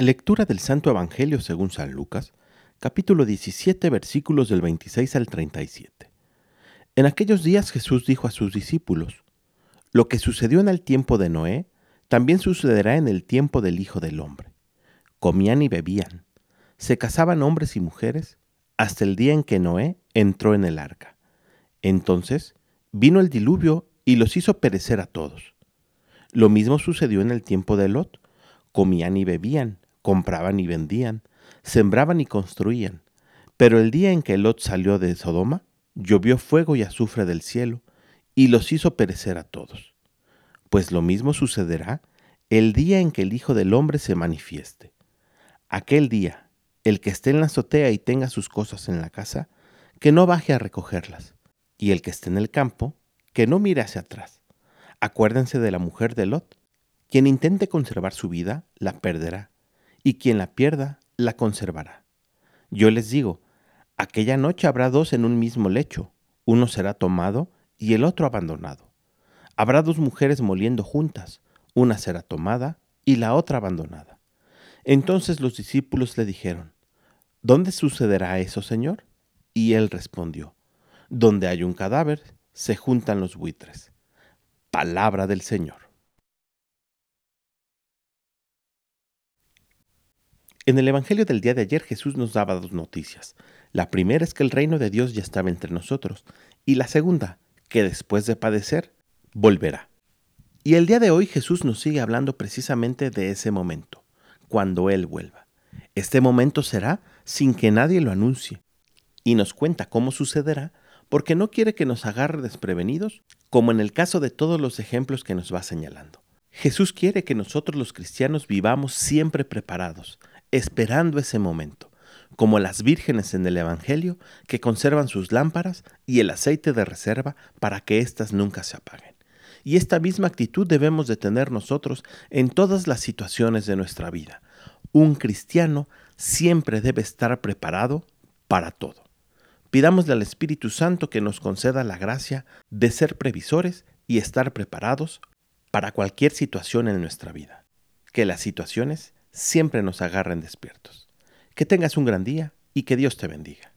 Lectura del Santo Evangelio según San Lucas, capítulo 17, versículos del 26 al 37. En aquellos días Jesús dijo a sus discípulos, Lo que sucedió en el tiempo de Noé, también sucederá en el tiempo del Hijo del Hombre. Comían y bebían, se casaban hombres y mujeres, hasta el día en que Noé entró en el arca. Entonces vino el diluvio y los hizo perecer a todos. Lo mismo sucedió en el tiempo de Lot. Comían y bebían, compraban y vendían, sembraban y construían. Pero el día en que Lot salió de Sodoma, llovió fuego y azufre del cielo, y los hizo perecer a todos. Pues lo mismo sucederá el día en que el Hijo del Hombre se manifieste. Aquel día, el que esté en la azotea y tenga sus cosas en la casa, que no baje a recogerlas, y el que esté en el campo, que no mire hacia atrás. Acuérdense de la mujer de Lot. Quien intente conservar su vida, la perderá, y quien la pierda, la conservará. Yo les digo, aquella noche habrá dos en un mismo lecho, uno será tomado y el otro abandonado. Habrá dos mujeres moliendo juntas, una será tomada y la otra abandonada. Entonces los discípulos le dijeron, ¿Dónde sucederá eso, Señor? Y él respondió, Donde hay un cadáver, se juntan los buitres. Palabra del Señor. En el Evangelio del día de ayer Jesús nos daba dos noticias. La primera es que el reino de Dios ya estaba entre nosotros y la segunda, que después de padecer, volverá. Y el día de hoy Jesús nos sigue hablando precisamente de ese momento, cuando Él vuelva. Este momento será sin que nadie lo anuncie, y nos cuenta cómo sucederá porque no quiere que nos agarre desprevenidos, como en el caso de todos los ejemplos que nos va señalando. Jesús quiere que nosotros los cristianos vivamos siempre preparados, esperando ese momento, como las vírgenes en el Evangelio que conservan sus lámparas y el aceite de reserva para que éstas nunca se apaguen. Y esta misma actitud debemos de tener nosotros en todas las situaciones de nuestra vida. Un cristiano siempre debe estar preparado para todo. Pidámosle al Espíritu Santo que nos conceda la gracia de ser previsores y estar preparados para cualquier situación en nuestra vida. Que las situaciones siempre nos agarren despiertos. Que tengas un gran día y que Dios te bendiga.